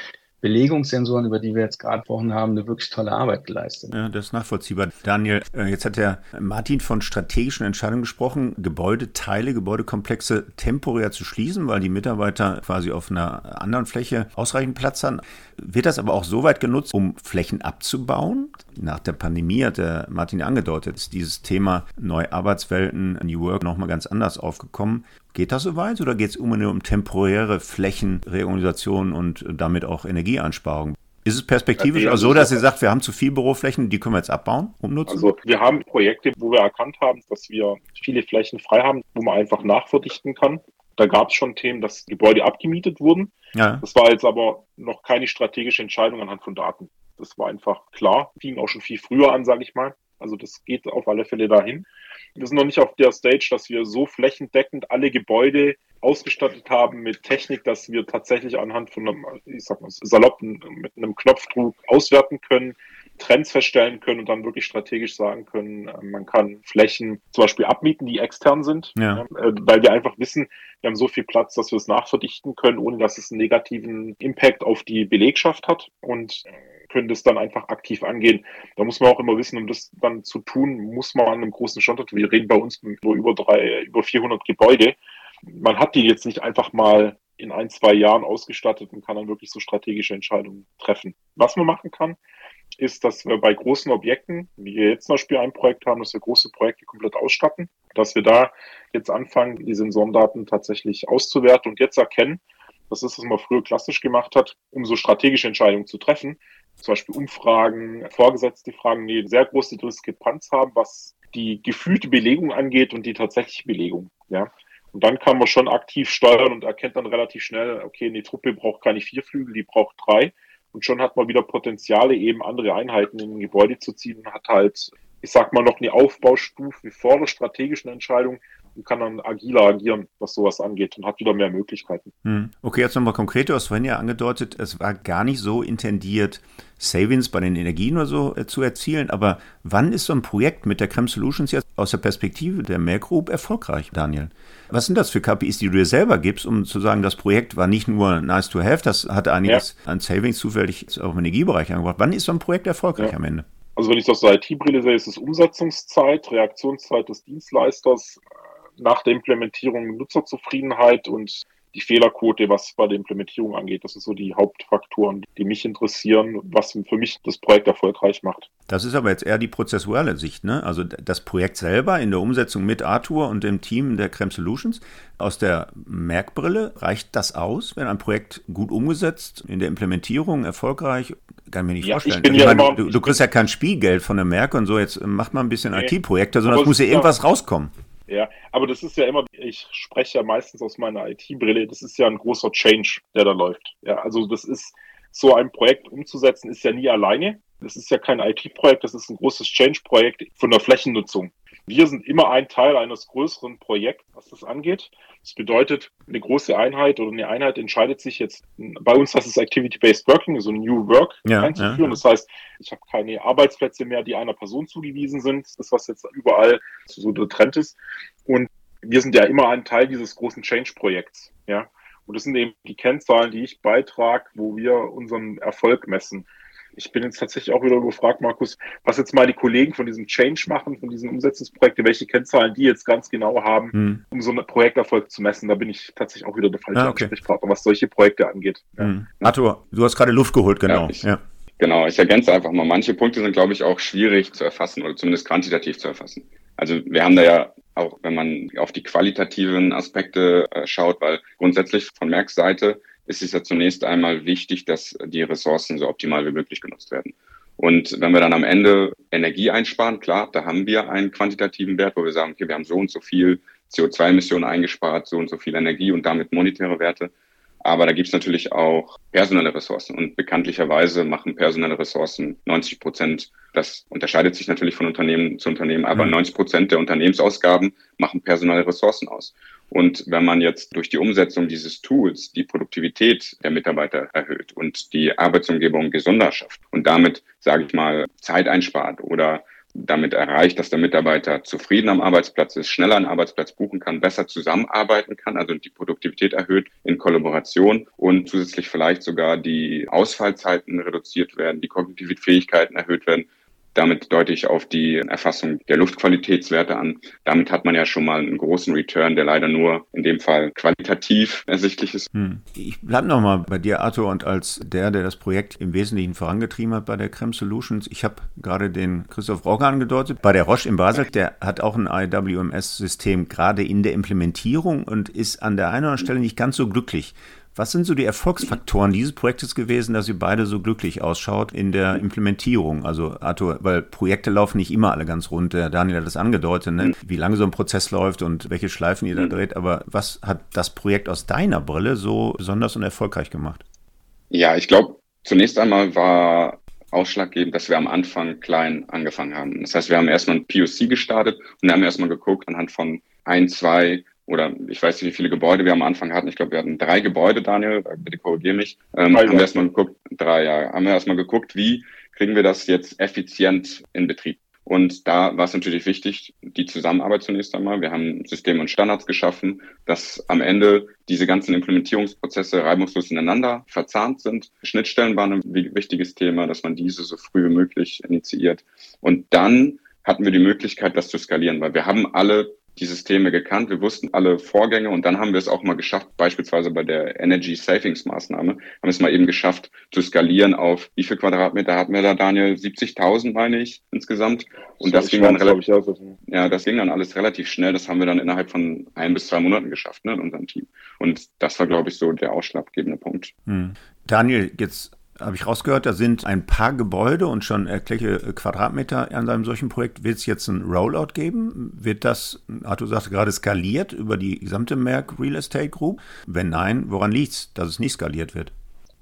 Belegungssensoren, über die wir jetzt gerade gesprochen haben, eine wirklich tolle Arbeit geleistet. Ja, das ist nachvollziehbar. Daniel, äh, jetzt hat der Martin von strategischen Entscheidungen gesprochen, Gebäudeteile, Gebäudekomplexe temporär zu schließen, weil die Mitarbeiter quasi auf einer anderen Fläche ausreichend Platz haben. Wird das aber auch so weit genutzt, um Flächen abzubauen? Nach der Pandemie hat der Martin angedeutet, ist dieses Thema neue Arbeitswelten, New Work nochmal ganz anders aufgekommen. Geht das so weit oder geht es immer nur um temporäre Flächenreorganisation und damit auch Energieeinsparung? Ist es perspektivisch auch so, dass ihr sagt, wir haben zu viel Büroflächen, die können wir jetzt abbauen, umnutzen? Also wir haben Projekte, wo wir erkannt haben, dass wir viele Flächen frei haben, wo man einfach nachverdichten kann. Da gab es schon Themen, dass Gebäude abgemietet wurden. Ja. Das war jetzt aber noch keine strategische Entscheidung anhand von Daten. Das war einfach klar, fing auch schon viel früher an, sage ich mal. Also das geht auf alle Fälle dahin. Wir sind noch nicht auf der Stage, dass wir so flächendeckend alle Gebäude ausgestattet haben mit Technik, dass wir tatsächlich anhand von einem, ich sag mal, saloppen mit einem Knopfdruck auswerten können, Trends feststellen können und dann wirklich strategisch sagen können, äh, man kann Flächen zum Beispiel abmieten, die extern sind, ja. Äh, weil wir einfach wissen, wir haben so viel Platz, dass wir es nachverdichten können, ohne dass es einen negativen Impact auf die Belegschaft hat und können das dann einfach aktiv angehen. Da muss man auch immer wissen, um das dann zu tun, muss man an einem großen Standort, wir reden bei uns nur über drei, über 400 Gebäude, man hat die jetzt nicht einfach mal in ein, zwei Jahren ausgestattet und kann dann wirklich so strategische Entscheidungen treffen. Was man machen kann, ist, dass wir bei großen Objekten, wie wir jetzt zum Beispiel ein Projekt haben, dass wir große Projekte komplett ausstatten, dass wir da jetzt anfangen, die Sensorendaten tatsächlich auszuwerten und jetzt erkennen, das ist, was man früher klassisch gemacht hat, um so strategische Entscheidungen zu treffen. Zum Beispiel Umfragen, Vorgesetzte Fragen, die sehr große Diskrepanz haben, was die gefühlte Belegung angeht und die tatsächliche Belegung. Ja. Und dann kann man schon aktiv steuern und erkennt dann relativ schnell, okay, eine Truppe braucht keine vier Flügel, die braucht drei. Und schon hat man wieder Potenziale, eben andere Einheiten in ein Gebäude zu ziehen und hat halt, ich sag mal, noch eine Aufbaustufe vor der strategischen Entscheidung, und kann dann agiler agieren, was sowas angeht und hat wieder mehr Möglichkeiten. Hm. Okay, jetzt nochmal konkret, du hast vorhin ja angedeutet, es war gar nicht so intendiert, Savings bei den Energien oder so äh, zu erzielen, aber wann ist so ein Projekt mit der Creme Solutions jetzt aus der Perspektive der Merck Group erfolgreich, Daniel? Was sind das für KPIs, die du dir selber gibst, um zu sagen, das Projekt war nicht nur nice to have, das hat einiges ja. an Savings zufällig auch im Energiebereich angebracht. Wann ist so ein Projekt erfolgreich ja. am Ende? Also wenn ich das aus der IT-Brille sehe, ist es Umsetzungszeit, Reaktionszeit des Dienstleisters, nach der Implementierung Nutzerzufriedenheit und die Fehlerquote, was bei der Implementierung angeht. Das sind so die Hauptfaktoren, die mich interessieren, was für mich das Projekt erfolgreich macht. Das ist aber jetzt eher die prozessuale Sicht, ne? Also das Projekt selber in der Umsetzung mit Arthur und dem Team der Creme Solutions. Aus der Merkbrille reicht das aus, wenn ein Projekt gut umgesetzt, in der Implementierung erfolgreich, kann ich mir nicht ja, vorstellen. Ich ja meine, du, du, kriegst ja kein Spielgeld von der Merk und so, jetzt macht man ein bisschen nee, IT-Projekte, sondern es muss ja irgendwas rauskommen. Ja, aber das ist ja immer, ich spreche ja meistens aus meiner IT-Brille, das ist ja ein großer Change, der da läuft. Ja, also das ist, so ein Projekt umzusetzen, ist ja nie alleine. Das ist ja kein IT-Projekt, das ist ein großes Change-Projekt von der Flächennutzung. Wir sind immer ein Teil eines größeren Projekts, was das angeht. Das bedeutet, eine große Einheit oder eine Einheit entscheidet sich jetzt, bei uns das ist Activity-Based Working, so New Work ja, einzuführen. Ja, ja. Das heißt, ich habe keine Arbeitsplätze mehr, die einer Person zugewiesen sind. Das, was jetzt überall so der Trend ist. Und wir sind ja immer ein Teil dieses großen Change-Projekts. Ja. Und das sind eben die Kennzahlen, die ich beitrage, wo wir unseren Erfolg messen ich bin jetzt tatsächlich auch wieder gefragt, Markus, was jetzt mal die Kollegen von diesem Change machen, von diesen Umsetzungsprojekten, welche Kennzahlen die jetzt ganz genau haben, hm. um so einen Projekterfolg zu messen. Da bin ich tatsächlich auch wieder der falsche ah, okay. Ansprechpartner, was solche Projekte angeht. Hm. Ja. Arthur, du hast gerade Luft geholt, genau. Ja, ich, ja. Genau, ich ergänze einfach mal, manche Punkte sind, glaube ich, auch schwierig zu erfassen oder zumindest quantitativ zu erfassen. Also wir haben da ja auch, wenn man auf die qualitativen Aspekte äh, schaut, weil grundsätzlich von Merks Seite ist es ja zunächst einmal wichtig, dass die Ressourcen so optimal wie möglich genutzt werden. Und wenn wir dann am Ende Energie einsparen, klar, da haben wir einen quantitativen Wert, wo wir sagen, okay, wir haben so und so viel CO2-Emissionen eingespart, so und so viel Energie und damit monetäre Werte. Aber da gibt es natürlich auch personelle Ressourcen und bekanntlicherweise machen personelle Ressourcen 90 Prozent. Das unterscheidet sich natürlich von Unternehmen zu Unternehmen, aber 90 mhm. Prozent der Unternehmensausgaben machen personelle Ressourcen aus. Und wenn man jetzt durch die Umsetzung dieses Tools die Produktivität der Mitarbeiter erhöht und die Arbeitsumgebung gesunder schafft und damit, sage ich mal, Zeit einspart oder damit erreicht, dass der Mitarbeiter zufrieden am Arbeitsplatz ist, schneller einen Arbeitsplatz buchen kann, besser zusammenarbeiten kann, also die Produktivität erhöht in Kollaboration und zusätzlich vielleicht sogar die Ausfallzeiten reduziert werden, die kognitiven Fähigkeiten erhöht werden, damit deute ich auf die Erfassung der Luftqualitätswerte an. Damit hat man ja schon mal einen großen Return, der leider nur in dem Fall qualitativ ersichtlich ist. Hm. Ich bleibe nochmal bei dir, Arthur, und als der, der das Projekt im Wesentlichen vorangetrieben hat bei der Creme Solutions. Ich habe gerade den Christoph Rogge angedeutet. Bei der Roche in Basel, der hat auch ein IWMS-System gerade in der Implementierung und ist an der einen oder anderen Stelle nicht ganz so glücklich Was sind so die Erfolgsfaktoren dieses Projektes gewesen, dass ihr beide so glücklich ausschaut in der Implementierung? Also Arthur, weil Projekte laufen nicht immer alle ganz rund. Der Daniel hat das angedeutet, ne? wie lange so ein Prozess läuft und welche Schleifen ihr da dreht. Aber was hat das Projekt aus deiner Brille so besonders und erfolgreich gemacht? Ja, ich glaube, zunächst einmal war ausschlaggebend, dass wir am Anfang klein angefangen haben. Das heißt, wir haben erstmal ein POC gestartet und haben erstmal geguckt anhand von ein, zwei oder ich weiß nicht, wie viele Gebäude wir am Anfang hatten. Ich glaube, wir hatten drei Gebäude, Daniel, bitte korrigiere mich. Ähm, haben wir erstmal geguckt, drei Jahre, haben wir erstmal geguckt, wie kriegen wir das jetzt effizient in Betrieb. Und da war es natürlich wichtig, die Zusammenarbeit zunächst einmal. Wir haben Systeme und Standards geschaffen, dass am Ende diese ganzen Implementierungsprozesse reibungslos ineinander verzahnt sind. Schnittstellen waren ein wichtiges Thema, dass man diese so früh wie möglich initiiert. Und dann hatten wir die Möglichkeit, das zu skalieren, weil wir haben alle die Systeme gekannt, wir wussten alle Vorgänge und dann haben wir es auch mal geschafft, beispielsweise bei der Energy Savings Maßnahme, haben es mal eben geschafft zu skalieren auf wie viel Quadratmeter hatten wir da, Daniel? 70.000 meine ich insgesamt. Und so das ging dann relativ, ja, das ging dann alles relativ schnell. Das haben wir dann innerhalb von ein bis zwei Monaten geschafft, ne, in unserem Team. Und das war, glaube ich, so der ausschlaggebende Punkt. Hm. Daniel, jetzt habe ich rausgehört, da sind ein paar Gebäude und schon etliche Quadratmeter an einem solchen Projekt. Wird es jetzt ein Rollout geben? Wird das, Arthur sagte gerade, skaliert über die gesamte Merck Real Estate Group? Wenn nein, woran liegt es, dass es nicht skaliert wird?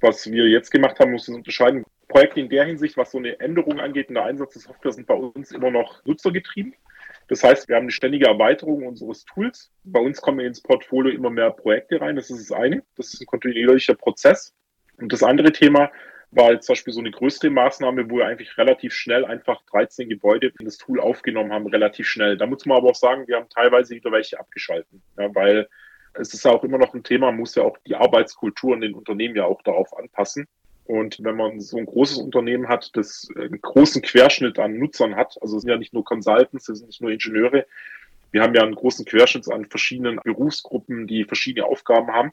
Was wir jetzt gemacht haben, muss es unterscheiden. Projekte in der Hinsicht, was so eine Änderung angeht in der Einsatz der Software, sind bei uns immer noch nutzergetrieben. Das heißt, wir haben eine ständige Erweiterung unseres Tools. Bei uns kommen ins Portfolio immer mehr Projekte rein. Das ist das eine. Das ist ein kontinuierlicher Prozess. Und das andere Thema war jetzt zum Beispiel so eine größere Maßnahme, wo wir eigentlich relativ schnell einfach 13 Gebäude in das Tool aufgenommen haben, relativ schnell. Da muss man aber auch sagen, wir haben teilweise wieder welche abgeschalten, ja, weil es ist ja auch immer noch ein Thema, man muss ja auch die Arbeitskultur in den Unternehmen ja auch darauf anpassen. Und wenn man so ein großes Unternehmen hat, das einen großen Querschnitt an Nutzern hat, also es sind ja nicht nur Consultants, es sind nicht nur Ingenieure, wir haben ja einen großen Querschnitt an verschiedenen Berufsgruppen, die verschiedene Aufgaben haben,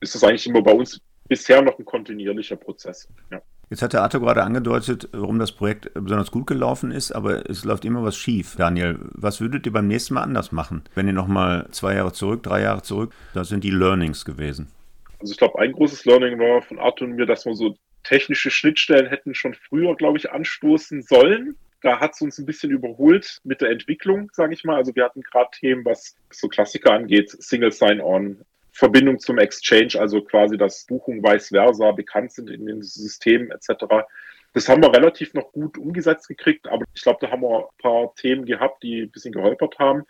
ist das eigentlich immer bei uns bisher noch ein kontinuierlicher Prozess. Ja. Jetzt hat der Arthur gerade angedeutet, warum das Projekt besonders gut gelaufen ist, aber es läuft immer was schief. Daniel, was würdet ihr beim nächsten Mal anders machen? Wenn ihr nochmal zwei Jahre zurück, drei Jahre zurück, das sind die Learnings gewesen. Also ich glaube, ein großes Learning war von Arthur und mir, dass wir so technische Schnittstellen hätten schon früher, glaube ich, anstoßen sollen. Da hat es uns ein bisschen überholt mit der Entwicklung, sage ich mal. Also wir hatten gerade Themen, was so Klassiker angeht, Single Sign-On, Verbindung zum Exchange, also quasi, dass Buchungen vice versa bekannt sind in den Systemen etc. Das haben wir relativ noch gut umgesetzt gekriegt, aber ich glaube, da haben wir ein paar Themen gehabt, die ein bisschen geholpert haben.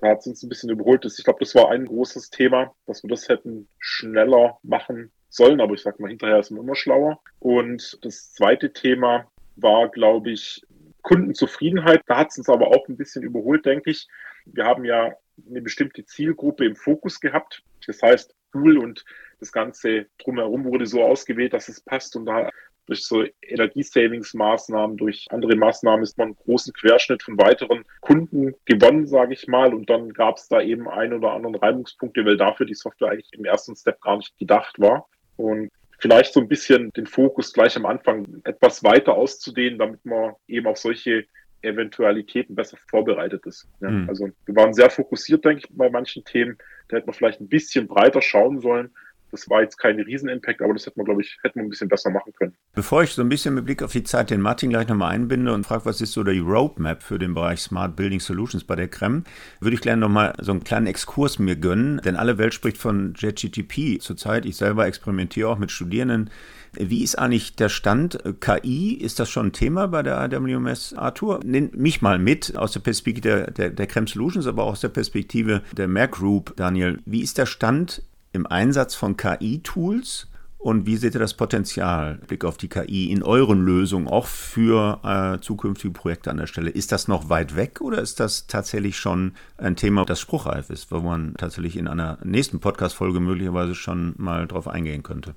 Da hat es uns ein bisschen überholt. Ich glaube, das war ein großes Thema, dass wir das hätten schneller machen sollen, aber ich sag mal, hinterher ist man immer schlauer. Und das zweite Thema war, glaube ich, Kundenzufriedenheit. Da hat es uns aber auch ein bisschen überholt, denke ich. Wir haben ja eine bestimmte Zielgruppe im Fokus gehabt. Das heißt, Tool und das Ganze drumherum wurde so ausgewählt, dass es passt und da durch so Energiesavings-Maßnahmen, durch andere Maßnahmen ist man einen großen Querschnitt von weiteren Kunden gewonnen, sage ich mal. Und dann gab es da eben ein oder anderen Reibungspunkte, weil dafür die Software eigentlich im ersten Step gar nicht gedacht war. Und vielleicht so ein bisschen den Fokus gleich am Anfang etwas weiter auszudehnen, damit man eben auf solche Eventualitäten besser vorbereitet ist. Ja, mhm. Also wir waren sehr fokussiert, denke ich, bei manchen Themen. Da hätte man vielleicht ein bisschen breiter schauen sollen. Das war jetzt kein Riesenimpact, aber das hätte man, glaube ich, hätte man ein bisschen besser machen können. Bevor ich so ein bisschen mit Blick auf die Zeit den Martin gleich nochmal einbinde und frage, was ist so die Roadmap für den Bereich Smart Building Solutions bei der CREM, würde ich gerne nochmal so einen kleinen Exkurs mir gönnen, denn alle Welt spricht von JetGTP zurzeit. Ich selber experimentiere auch mit Studierenden wie ist eigentlich der Stand? KI, ist das schon ein Thema bei der AWMS Arthur? Nimm mich mal mit aus der Perspektive der, der, der Creme Solutions, aber auch aus der Perspektive der Mac Group, Daniel. Wie ist der Stand im Einsatz von KI-Tools? Und wie seht ihr das Potenzial, Blick auf die KI, in euren Lösungen, auch für äh, zukünftige Projekte an der Stelle? Ist das noch weit weg oder ist das tatsächlich schon ein Thema, das spruchreif ist, wo man tatsächlich in einer nächsten Podcast-Folge möglicherweise schon mal drauf eingehen könnte?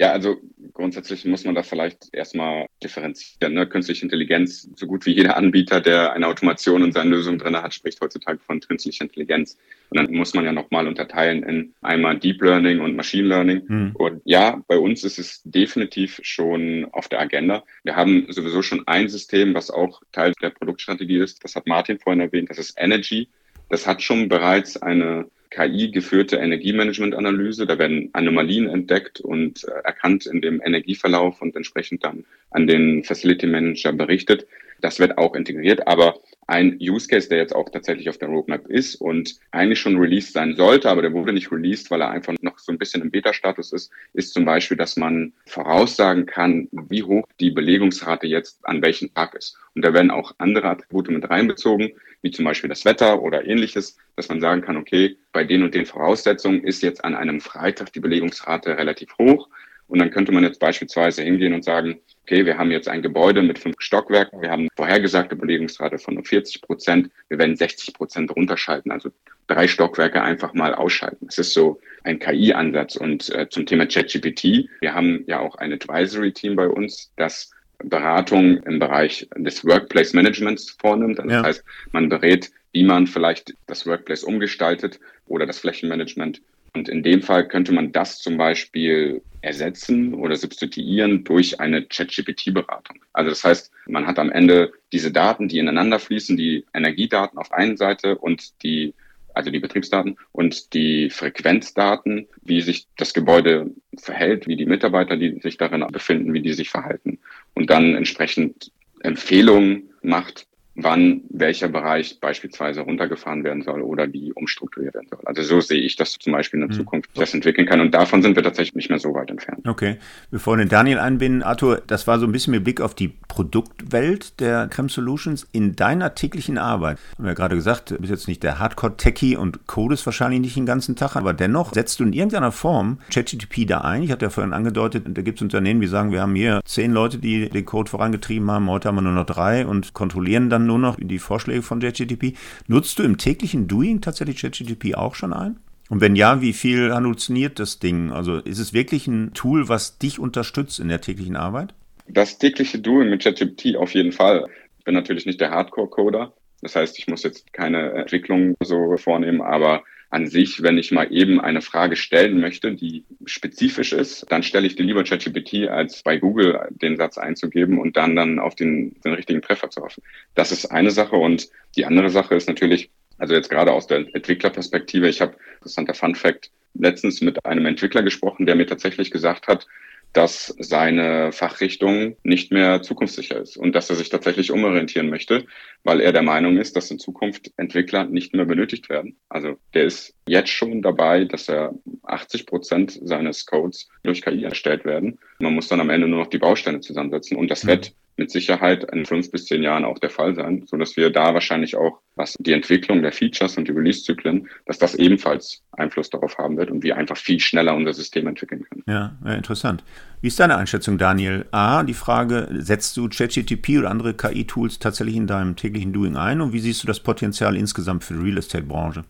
Ja, also grundsätzlich muss man da vielleicht erstmal differenzieren. Ne? Künstliche Intelligenz, so gut wie jeder Anbieter, der eine Automation in seinen Lösungen drin hat, spricht heutzutage von künstlicher Intelligenz. Und dann muss man ja nochmal unterteilen in einmal Deep Learning und Machine Learning. Mhm. Und ja, bei uns ist es definitiv schon auf der Agenda. Wir haben sowieso schon ein System, was auch Teil der Produktstrategie ist. Das hat Martin vorhin erwähnt. Das ist Energy. Das hat schon bereits eine KI-geführte Energiemanagement-Analyse. Da werden Anomalien entdeckt und äh, erkannt in dem Energieverlauf und entsprechend dann an den Facility Manager berichtet. Das wird auch integriert, aber ein Use Case, der jetzt auch tatsächlich auf der Roadmap ist und eigentlich schon released sein sollte, aber der wurde nicht released, weil er einfach noch so ein bisschen im Beta-Status ist, ist zum Beispiel, dass man voraussagen kann, wie hoch die Belegungsrate jetzt an welchem Tag ist. Und da werden auch andere Attribute mit reinbezogen, wie zum Beispiel das Wetter oder ähnliches, dass man sagen kann, okay, bei den und den Voraussetzungen ist jetzt an einem Freitag die Belegungsrate relativ hoch. Und dann könnte man jetzt beispielsweise hingehen und sagen, okay, wir haben jetzt ein Gebäude mit fünf Stockwerken, wir haben vorhergesagte Belegungsrate von nur 40 Prozent, wir werden 60 Prozent runterschalten, also drei Stockwerke einfach mal ausschalten. Das ist so ein KI-Ansatz. Und äh, zum Thema ChatGPT, wir haben ja auch ein Advisory-Team bei uns, das Beratung im Bereich des Workplace Managements vornimmt. Also ja. Das heißt, man berät, wie man vielleicht das Workplace umgestaltet oder das Flächenmanagement und in dem Fall könnte man das zum Beispiel ersetzen oder substituieren durch eine ChatGPT-Beratung. Also das heißt, man hat am Ende diese Daten, die ineinander fließen, die Energiedaten auf einer Seite und die also die Betriebsdaten und die Frequenzdaten, wie sich das Gebäude verhält, wie die Mitarbeiter, die sich darin befinden, wie die sich verhalten und dann entsprechend Empfehlungen macht, wann welcher Bereich beispielsweise runtergefahren werden soll oder wie umstrukturiert werden soll. Also so sehe ich das zum Beispiel in der mhm. Zukunft das entwickeln kann. Und davon sind wir tatsächlich nicht mehr so weit entfernt. Okay. Bevor wir den Daniel einbinden, Arthur, das war so ein bisschen mit Blick auf die Produktwelt der Creme Solutions in deiner täglichen Arbeit. Haben wir ja gerade gesagt, du bist jetzt nicht der Hardcore-Techie und codest wahrscheinlich nicht den ganzen Tag, aber dennoch setzt du in irgendeiner Form ChatGTP da ein. Ich hatte ja vorhin angedeutet, da gibt es Unternehmen, die sagen, wir haben hier zehn Leute, die den Code vorangetrieben haben, heute haben wir nur noch drei und kontrollieren dann nur noch die Vorschläge von JetGTP. Nutzt du im täglichen Doing tatsächlich JetGTP auch schon ein? Und wenn ja, wie viel halluziniert das Ding? Also ist es wirklich ein Tool, was dich unterstützt in der täglichen Arbeit? Das tägliche Doing mit ChatGPT auf jeden Fall. Ich bin natürlich nicht der Hardcore-Coder. Das heißt, ich muss jetzt keine Entwicklung so vornehmen, aber an sich, wenn ich mal eben eine Frage stellen möchte, die spezifisch ist, dann stelle ich die lieber ChatGPT, als bei Google den Satz einzugeben und dann dann auf den, den richtigen Treffer zu hoffen. Das ist eine Sache und die andere Sache ist natürlich, also jetzt gerade aus der Entwicklerperspektive, ich habe, interessanter Fun Fact, letztens mit einem Entwickler gesprochen, der mir tatsächlich gesagt hat, dass seine Fachrichtung nicht mehr zukunftssicher ist und dass er sich tatsächlich umorientieren möchte, weil er der Meinung ist, dass in Zukunft Entwickler nicht mehr benötigt werden. Also der ist jetzt schon dabei, dass er 80 Prozent seines Codes durch KI erstellt werden. Man muss dann am Ende nur noch die Bausteine zusammensetzen und das mhm. wird mit Sicherheit in fünf bis zehn Jahren auch der Fall sein, so dass wir da wahrscheinlich auch, was die Entwicklung der Features und die Release-Zyklen, dass das ebenfalls Einfluss darauf haben wird und wir einfach viel schneller unser System entwickeln können. Ja, ja interessant. Wie ist deine Einschätzung, Daniel? A, die Frage, setzt du ChatGTP oder andere KI-Tools tatsächlich in deinem täglichen Doing ein und wie siehst du das Potenzial insgesamt für die Real Estate-Branche?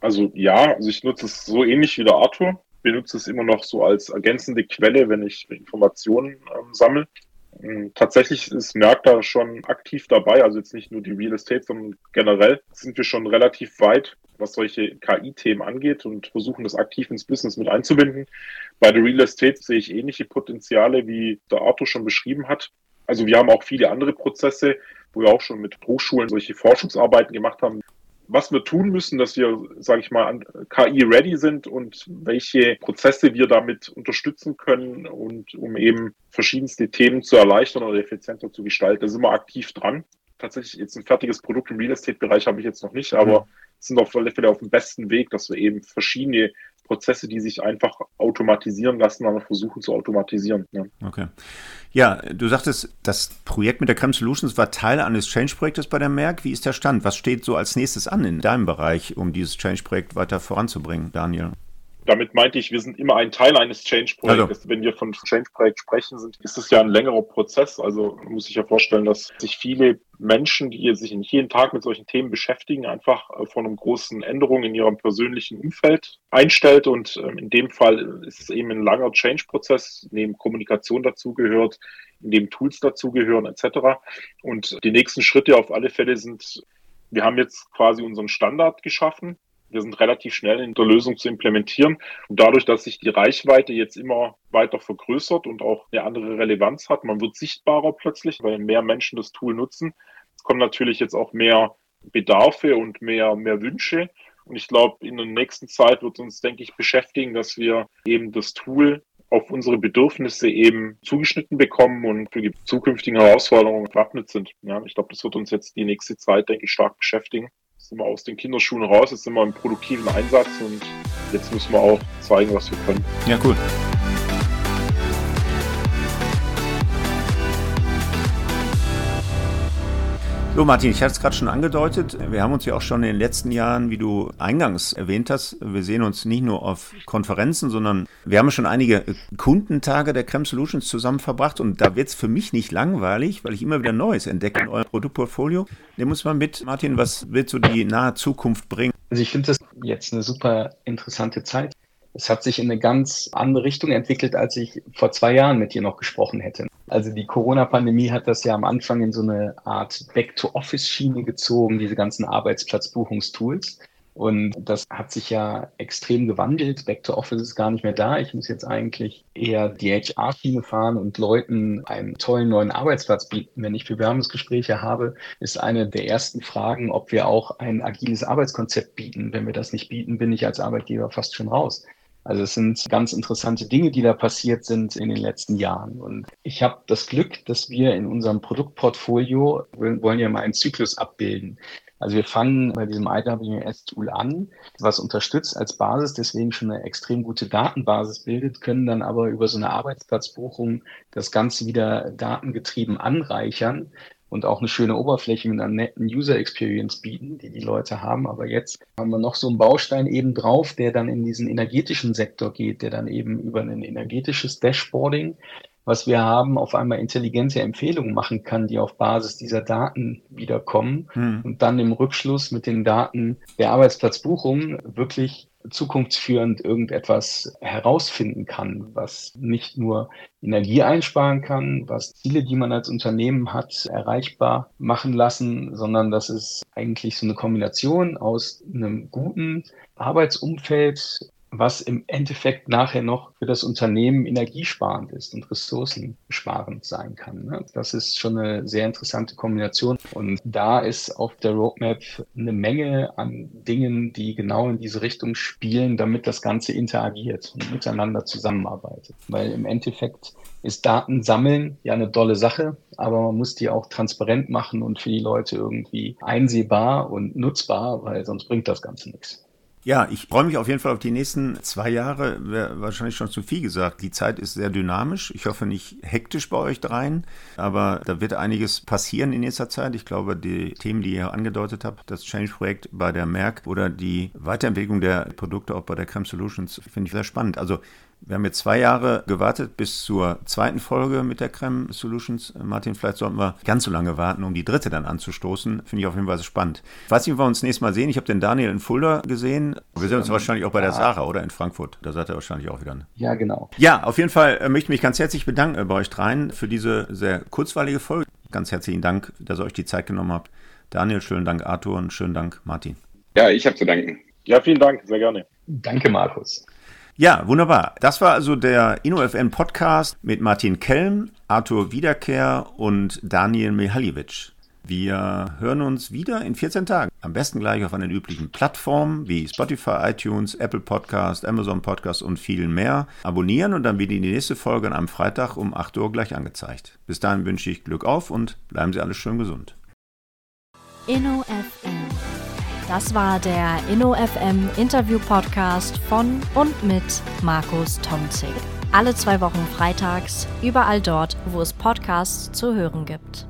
Also ja, also ich nutze es so ähnlich wie der Arthur benutze es immer noch so als ergänzende Quelle, wenn ich Informationen ähm, sammle. Ähm, tatsächlich ist Merck da schon aktiv dabei, also jetzt nicht nur die Real Estate, sondern generell sind wir schon relativ weit, was solche KI-Themen angeht und versuchen das aktiv ins Business mit einzubinden. Bei der Real Estate sehe ich ähnliche Potenziale, wie der Arthur schon beschrieben hat. Also wir haben auch viele andere Prozesse, wo wir auch schon mit Hochschulen solche Forschungsarbeiten gemacht haben, was wir tun müssen, dass wir, sage ich mal, KI-ready sind und welche Prozesse wir damit unterstützen können und um eben verschiedenste Themen zu erleichtern oder effizienter zu gestalten. Da sind wir aktiv dran. Tatsächlich jetzt ein fertiges Produkt im Real Estate-Bereich habe ich jetzt noch nicht, aber mhm. sind auf alle Fälle auf dem besten Weg, dass wir eben verschiedene Prozesse, die sich einfach automatisieren lassen, aber versuchen zu automatisieren. Ja. Okay. Ja, du sagtest, das Projekt mit der Creme Solutions war Teil eines Change-Projektes bei der Merck. Wie ist der Stand? Was steht so als nächstes an in deinem Bereich, um dieses Change-Projekt weiter voranzubringen, Daniel? Damit meinte ich, wir sind immer ein Teil eines Change-Projektes. Also. Wenn wir von Change-Projekt sprechen, sind, ist es ja ein längerer Prozess. Also muss ich ja vorstellen, dass sich viele Menschen, die sich nicht jeden Tag mit solchen Themen beschäftigen, einfach äh, von einer großen Änderung in ihrem persönlichen Umfeld einstellt. Und ähm, in dem Fall ist es eben ein langer Change-Prozess, in dem Kommunikation dazugehört, in dem Tools dazugehören, etc. Und die nächsten Schritte auf alle Fälle sind, wir haben jetzt quasi unseren Standard geschaffen wir sind relativ schnell in der Lösung zu implementieren. Und dadurch, dass sich die Reichweite jetzt immer weiter vergrößert und auch eine andere Relevanz hat, man wird sichtbarer plötzlich, weil mehr Menschen das Tool nutzen. Es kommen natürlich jetzt auch mehr Bedarfe und mehr, mehr Wünsche. Und ich glaube, in der nächsten Zeit wird uns, denke ich, beschäftigen, dass wir eben das Tool auf unsere Bedürfnisse eben zugeschnitten bekommen und für die zukünftigen Herausforderungen gewappnet sind. Ja, ich glaube, das wird uns jetzt die nächste Zeit, denke ich, stark beschäftigen. Sind wir aus den Kinderschuhen raus, jetzt sind wir im produktiven Einsatz und jetzt müssen wir auch zeigen, was wir können. Ja, cool. So, Martin, ich hatte es gerade schon angedeutet. Wir haben uns ja auch schon in den letzten Jahren, wie du eingangs erwähnt hast, wir sehen uns nicht nur auf Konferenzen, sondern wir haben schon einige Kundentage der Creme Solutions zusammen verbracht und da wird es für mich nicht langweilig, weil ich immer wieder Neues entdecke in eurem Produktportfolio. Nehmen uns mal mit, Martin, was wird so die nahe Zukunft bringen? Also ich finde das jetzt eine super interessante Zeit. Es hat sich in eine ganz andere Richtung entwickelt, als ich vor zwei Jahren mit dir noch gesprochen hätte. Also die Corona-Pandemie hat das ja am Anfang in so eine Art Back-to-Office-Schiene gezogen, diese ganzen Arbeitsplatzbuchungstools. Und das hat sich ja extrem gewandelt. Back to Office ist gar nicht mehr da. Ich muss jetzt eigentlich eher die HR-Schiene fahren und Leuten einen tollen neuen Arbeitsplatz bieten. Wenn ich Bewerbungsgespräche habe, ist eine der ersten Fragen, ob wir auch ein agiles Arbeitskonzept bieten. Wenn wir das nicht bieten, bin ich als Arbeitgeber fast schon raus. Also es sind ganz interessante Dinge, die da passiert sind in den letzten Jahren. Und ich habe das Glück, dass wir in unserem Produktportfolio, wir wollen ja mal einen Zyklus abbilden. Also wir fangen bei diesem IWS-Tool an, was unterstützt als Basis, deswegen schon eine extrem gute Datenbasis bildet, können dann aber über so eine Arbeitsplatzbuchung das Ganze wieder datengetrieben anreichern und auch eine schöne Oberfläche mit einer netten User Experience bieten, die die Leute haben. Aber jetzt haben wir noch so einen Baustein eben drauf, der dann in diesen energetischen Sektor geht, der dann eben über ein energetisches Dashboarding, was wir haben, auf einmal intelligente Empfehlungen machen kann, die auf Basis dieser Daten wiederkommen hm. und dann im Rückschluss mit den Daten der Arbeitsplatzbuchung wirklich zukunftsführend irgendetwas herausfinden kann, was nicht nur Energie einsparen kann, was Ziele, die man als Unternehmen hat, erreichbar machen lassen, sondern das ist eigentlich so eine Kombination aus einem guten Arbeitsumfeld, was im Endeffekt nachher noch für das Unternehmen energiesparend ist und ressourcensparend sein kann. Ne? Das ist schon eine sehr interessante Kombination. Und da ist auf der Roadmap eine Menge an Dingen, die genau in diese Richtung spielen, damit das Ganze interagiert und miteinander zusammenarbeitet. Weil im Endeffekt ist Daten sammeln ja eine tolle Sache, aber man muss die auch transparent machen und für die Leute irgendwie einsehbar und nutzbar, weil sonst bringt das Ganze nichts. Ja, ich freue mich auf jeden Fall auf die nächsten zwei Jahre. Wäre wahrscheinlich schon zu viel gesagt. Die Zeit ist sehr dynamisch. Ich hoffe nicht hektisch bei euch dreien, aber da wird einiges passieren in nächster Zeit. Ich glaube, die Themen, die ihr angedeutet habt, das Change-Projekt bei der Merck oder die Weiterentwicklung der Produkte auch bei der Creme Solutions, finde ich sehr spannend. Also wir haben jetzt zwei Jahre gewartet bis zur zweiten Folge mit der Creme Solutions. Martin, vielleicht sollten wir ganz so lange warten, um die dritte dann anzustoßen. Finde ich auf jeden Fall spannend. Ich weiß nicht, ob wir uns nächstes Mal sehen. Ich habe den Daniel in Fulda gesehen. Wir sehen uns wahrscheinlich auch bei der Sarah oder in Frankfurt. Da seid ihr wahrscheinlich auch wieder. Ja, genau. Ja, auf jeden Fall äh, möchte ich mich ganz herzlich bedanken äh, bei euch dreien für diese sehr kurzweilige Folge. Ganz herzlichen Dank, dass ihr euch die Zeit genommen habt. Daniel, schönen Dank, Arthur und schönen Dank, Martin. Ja, ich habe zu danken. Ja, vielen Dank, sehr gerne. Danke, Markus. Ja, wunderbar. Das war also der InnoFM Podcast mit Martin Kelm, Arthur Wiederkehr und Daniel Mihaliewicz. Wir hören uns wieder in 14 Tagen. Am besten gleich auf einen üblichen Plattformen wie Spotify, iTunes, Apple Podcast, Amazon Podcast und vielen mehr. Abonnieren und dann wird Ihnen die nächste Folge an einem Freitag um 8 Uhr gleich angezeigt. Bis dahin wünsche ich Glück auf und bleiben Sie alle schön gesund. InnoFM das war der InnoFM Interview Podcast von und mit Markus Tomzig. Alle zwei Wochen freitags, überall dort, wo es Podcasts zu hören gibt.